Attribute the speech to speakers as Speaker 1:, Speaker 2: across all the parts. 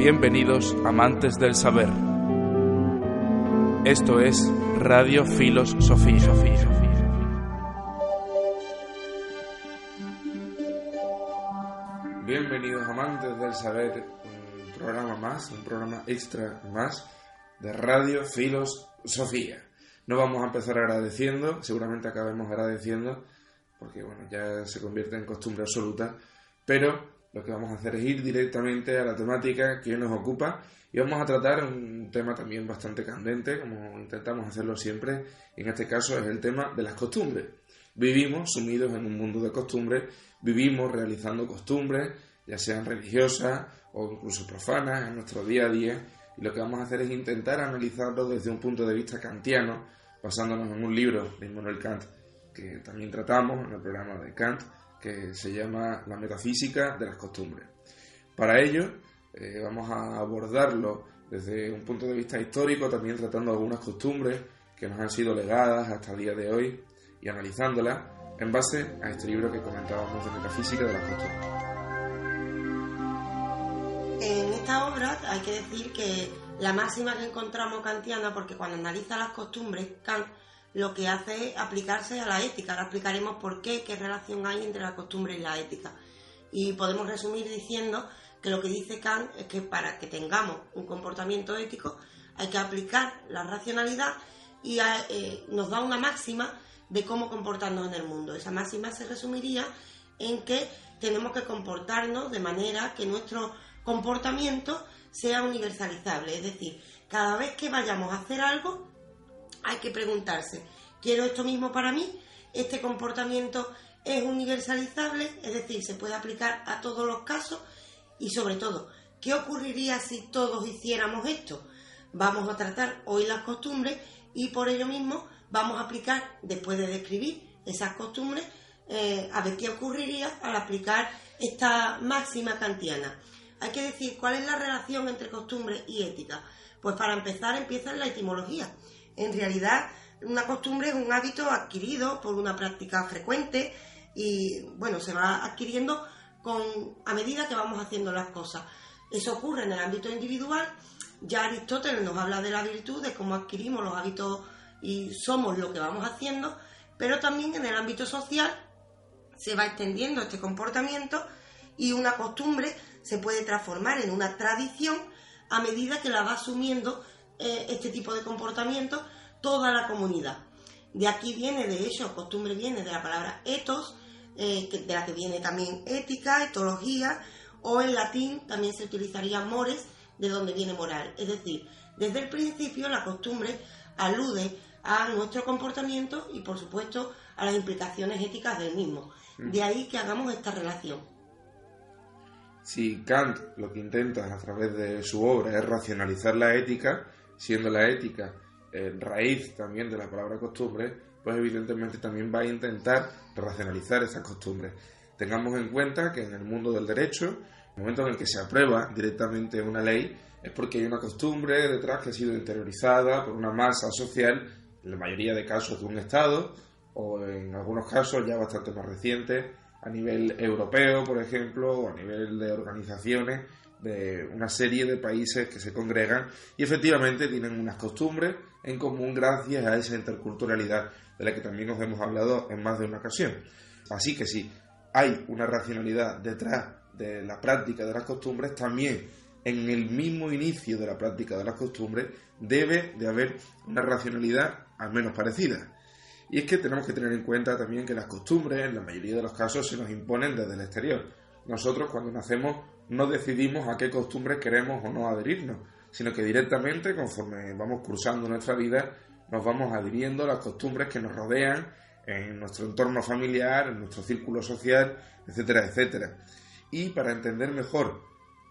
Speaker 1: Bienvenidos amantes del saber. Esto es Radio Filos Sofía. Bienvenidos amantes del saber, un programa más, un programa extra más de Radio Filos Sofía. No vamos a empezar agradeciendo, seguramente acabemos agradeciendo, porque bueno, ya se convierte en costumbre absoluta, pero lo que vamos a hacer es ir directamente a la temática que nos ocupa y vamos a tratar un tema también bastante candente, como intentamos hacerlo siempre, en este caso es el tema de las costumbres. Vivimos sumidos en un mundo de costumbres, vivimos realizando costumbres, ya sean religiosas o incluso profanas, en nuestro día a día, y lo que vamos a hacer es intentar analizarlo desde un punto de vista kantiano, basándonos en un libro de Immanuel Kant que también tratamos en el programa de Kant, que se llama La metafísica de las costumbres. Para ello, eh, vamos a abordarlo desde un punto de vista histórico, también tratando algunas costumbres que nos han sido legadas hasta el día de hoy y analizándolas en base a este libro que comentábamos de metafísica de las costumbres.
Speaker 2: En esta obra hay que decir que la máxima que encontramos kantiana, porque cuando analiza las costumbres, Kant lo que hace es aplicarse a la ética. Ahora explicaremos por qué, qué relación hay entre la costumbre y la ética. Y podemos resumir diciendo que lo que dice Kant es que para que tengamos un comportamiento ético hay que aplicar la racionalidad y eh, nos da una máxima de cómo comportarnos en el mundo. Esa máxima se resumiría en que tenemos que comportarnos de manera que nuestro comportamiento sea universalizable. Es decir, cada vez que vayamos a hacer algo, hay que preguntarse, ¿quiero esto mismo para mí? ¿Este comportamiento es universalizable? Es decir, se puede aplicar a todos los casos y sobre todo, ¿qué ocurriría si todos hiciéramos esto? Vamos a tratar hoy las costumbres y por ello mismo vamos a aplicar, después de describir esas costumbres, eh, a ver qué ocurriría al aplicar esta máxima kantiana. Hay que decir cuál es la relación entre costumbre y ética. Pues para empezar empieza en la etimología. En realidad, una costumbre es un hábito adquirido por una práctica frecuente y, bueno, se va adquiriendo con, a medida que vamos haciendo las cosas. Eso ocurre en el ámbito individual. Ya Aristóteles nos habla de la virtud, de cómo adquirimos los hábitos y somos lo que vamos haciendo, pero también en el ámbito social se va extendiendo este comportamiento y una costumbre se puede transformar en una tradición a medida que la va asumiendo eh, este tipo de comportamiento toda la comunidad. De aquí viene, de hecho, costumbre viene de la palabra ethos, eh, de la que viene también ética, etología, o en latín también se utilizaría mores, de donde viene moral. Es decir, desde el principio la costumbre alude a nuestro comportamiento y, por supuesto, a las implicaciones éticas del mismo. Mm. De ahí que hagamos esta relación.
Speaker 1: Si Kant lo que intenta a través de su obra es racionalizar la ética, siendo la ética raíz también de la palabra costumbre, pues evidentemente también va a intentar racionalizar esas costumbres. Tengamos en cuenta que en el mundo del derecho, el momento en el que se aprueba directamente una ley, es porque hay una costumbre detrás que ha sido interiorizada por una masa social, en la mayoría de casos de un Estado, o en algunos casos ya bastante más recientes, a nivel europeo, por ejemplo, o a nivel de organizaciones de una serie de países que se congregan y efectivamente tienen unas costumbres en común gracias a esa interculturalidad de la que también nos hemos hablado en más de una ocasión. Así que si hay una racionalidad detrás de la práctica de las costumbres, también en el mismo inicio de la práctica de las costumbres debe de haber una racionalidad al menos parecida. Y es que tenemos que tener en cuenta también que las costumbres en la mayoría de los casos se nos imponen desde el exterior. Nosotros cuando nacemos no decidimos a qué costumbres queremos o no adherirnos, sino que directamente, conforme vamos cursando nuestra vida, nos vamos adhiriendo a las costumbres que nos rodean en nuestro entorno familiar, en nuestro círculo social, etcétera, etcétera. Y para entender mejor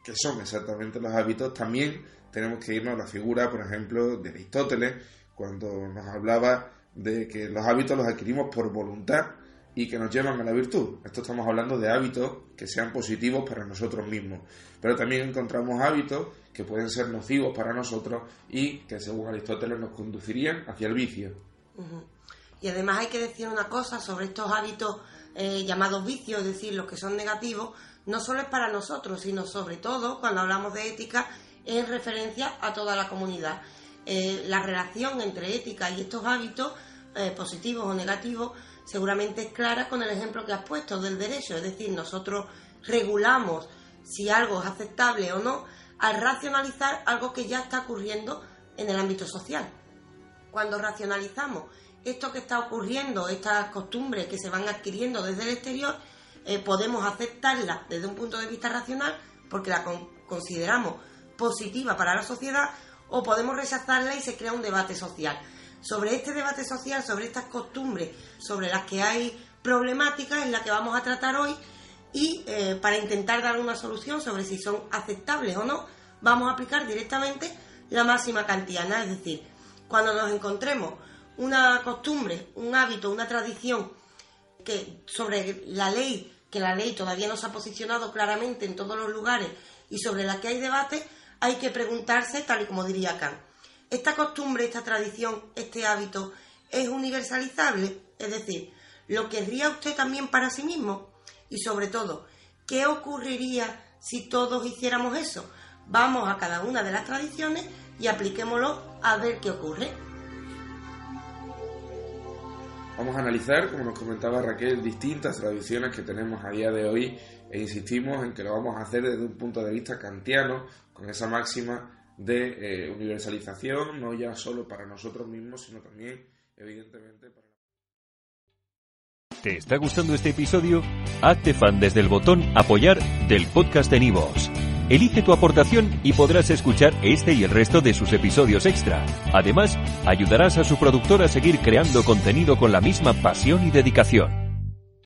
Speaker 1: qué son exactamente los hábitos, también tenemos que irnos a la figura, por ejemplo, de Aristóteles, cuando nos hablaba de que los hábitos los adquirimos por voluntad y que nos llevan a la virtud. Esto estamos hablando de hábitos que sean positivos para nosotros mismos. Pero también encontramos hábitos que pueden ser nocivos para nosotros y que según Aristóteles nos conducirían hacia el vicio.
Speaker 2: Y además hay que decir una cosa sobre estos hábitos eh, llamados vicios, es decir, los que son negativos, no solo es para nosotros, sino sobre todo cuando hablamos de ética en referencia a toda la comunidad. Eh, la relación entre ética y estos hábitos, eh, positivos o negativos, seguramente es clara con el ejemplo que has puesto del derecho, es decir, nosotros regulamos si algo es aceptable o no al racionalizar algo que ya está ocurriendo en el ámbito social. Cuando racionalizamos esto que está ocurriendo, estas costumbres que se van adquiriendo desde el exterior, eh, podemos aceptarlas desde un punto de vista racional porque la consideramos positiva para la sociedad o podemos rechazarla y se crea un debate social. Sobre este debate social, sobre estas costumbres, sobre las que hay problemáticas, en la que vamos a tratar hoy y eh, para intentar dar una solución sobre si son aceptables o no, vamos a aplicar directamente la máxima kantiana, es decir, cuando nos encontremos una costumbre, un hábito, una tradición que sobre la ley, que la ley todavía no se ha posicionado claramente en todos los lugares y sobre la que hay debate, hay que preguntarse, tal y como diría Kant, ¿esta costumbre, esta tradición, este hábito es universalizable? Es decir, ¿lo querría usted también para sí mismo? Y sobre todo, ¿qué ocurriría si todos hiciéramos eso? Vamos a cada una de las tradiciones y apliquémoslo a ver qué ocurre.
Speaker 1: Vamos a analizar, como nos comentaba Raquel, distintas tradiciones que tenemos a día de hoy e insistimos en que lo vamos a hacer desde un punto de vista kantiano, con esa máxima de eh, universalización, no ya solo para nosotros mismos, sino también, evidentemente, para...
Speaker 3: ¿Te está gustando este episodio? Hazte fan desde el botón apoyar del podcast de Nivos. Elige tu aportación y podrás escuchar este y el resto de sus episodios extra. Además, ayudarás a su productor a seguir creando contenido con la misma pasión y dedicación.